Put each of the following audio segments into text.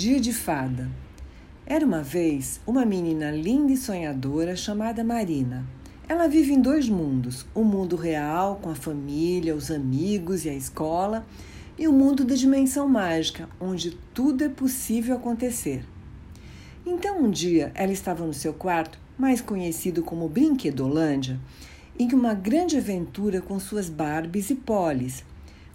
Dia de Fada. Era uma vez uma menina linda e sonhadora chamada Marina. Ela vive em dois mundos: o mundo real, com a família, os amigos e a escola, e o mundo da dimensão mágica, onde tudo é possível acontecer. Então, um dia, ela estava no seu quarto, mais conhecido como Brinquedolândia, em uma grande aventura com suas Barbies e Polis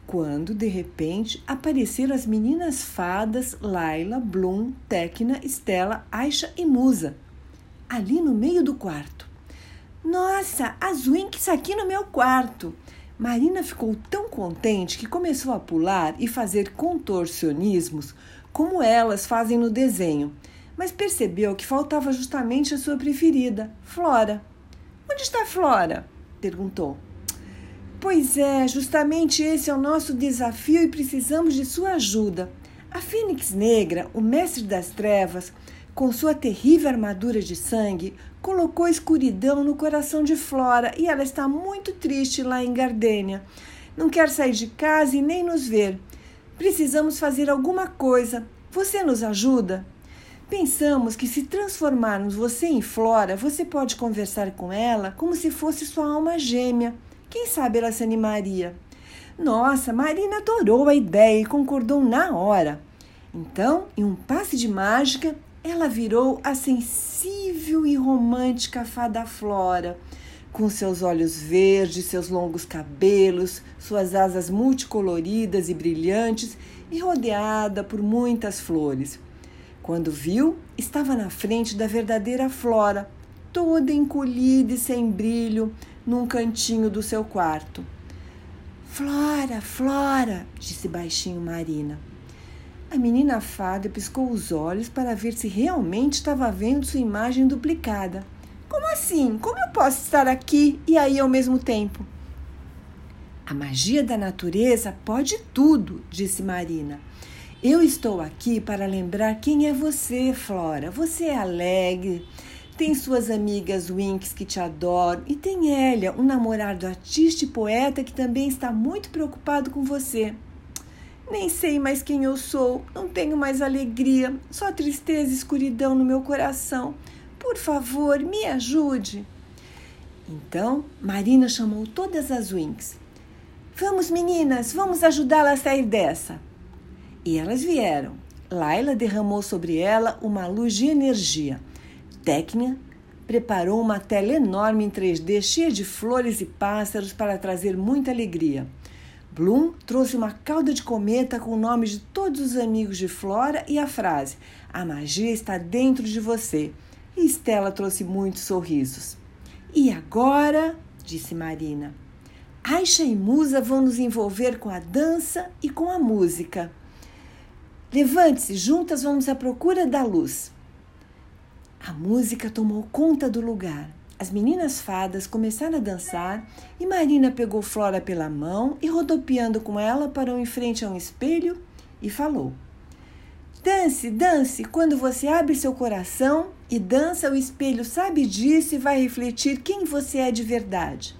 quando de repente apareceram as meninas fadas Laila, Bloom, Tecna, Estela, Aisha e Musa, ali no meio do quarto. Nossa, as Winks aqui no meu quarto! Marina ficou tão contente que começou a pular e fazer contorcionismos como elas fazem no desenho, mas percebeu que faltava justamente a sua preferida, Flora. Onde está Flora? perguntou. Pois é, justamente esse é o nosso desafio e precisamos de sua ajuda. A Fênix Negra, o mestre das trevas, com sua terrível armadura de sangue, colocou escuridão no coração de Flora e ela está muito triste lá em Gardênia. Não quer sair de casa e nem nos ver. Precisamos fazer alguma coisa. Você nos ajuda? Pensamos que se transformarmos você em Flora, você pode conversar com ela como se fosse sua alma gêmea. Quem sabe ela se animaria? Nossa, Marina adorou a ideia e concordou na hora. Então, em um passe de mágica, ela virou a sensível e romântica fada Flora, com seus olhos verdes, seus longos cabelos, suas asas multicoloridas e brilhantes e rodeada por muitas flores. Quando viu, estava na frente da verdadeira Flora, toda encolhida e sem brilho, num cantinho do seu quarto. Flora, Flora, disse baixinho Marina. A menina fada piscou os olhos para ver se realmente estava vendo sua imagem duplicada. Como assim? Como eu posso estar aqui e aí ao mesmo tempo? A magia da natureza pode tudo, disse Marina. Eu estou aqui para lembrar quem é você, Flora. Você é alegre, tem suas amigas Winks que te adoram e tem Elia, um namorado artista e poeta que também está muito preocupado com você. Nem sei mais quem eu sou, não tenho mais alegria, só tristeza e escuridão no meu coração. Por favor, me ajude. Então, Marina chamou todas as Winks. Vamos, meninas, vamos ajudá-la a sair dessa. E elas vieram. Laila derramou sobre ela uma luz de energia Tecnia preparou uma tela enorme em 3D cheia de flores e pássaros para trazer muita alegria. Bloom trouxe uma cauda de cometa com o nome de todos os amigos de Flora e a frase: A magia está dentro de você. E trouxe muitos sorrisos. E agora, disse Marina, Aisha e Musa vão nos envolver com a dança e com a música. Levante-se, juntas vamos à procura da luz. A música tomou conta do lugar. As meninas fadas começaram a dançar e Marina pegou Flora pela mão e, rodopiando com ela, parou em frente a um espelho e falou: Dance, dance, quando você abre seu coração e dança, o espelho sabe disso e vai refletir quem você é de verdade.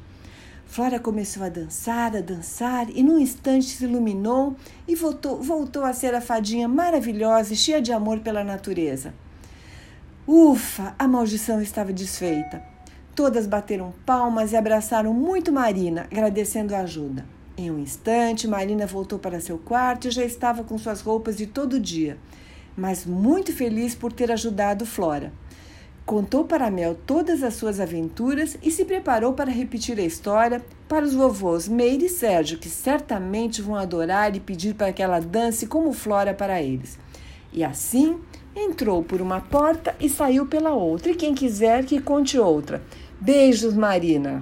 Flora começou a dançar, a dançar e num instante se iluminou e voltou, voltou a ser a fadinha maravilhosa e cheia de amor pela natureza. Ufa, a maldição estava desfeita. Todas bateram palmas e abraçaram muito Marina, agradecendo a ajuda. Em um instante, Marina voltou para seu quarto e já estava com suas roupas de todo dia, mas muito feliz por ter ajudado Flora. Contou para Mel todas as suas aventuras e se preparou para repetir a história para os vovôs Meire e Sérgio, que certamente vão adorar e pedir para que ela dance como Flora para eles. E assim, Entrou por uma porta e saiu pela outra. E quem quiser que conte outra. Beijos, Marina.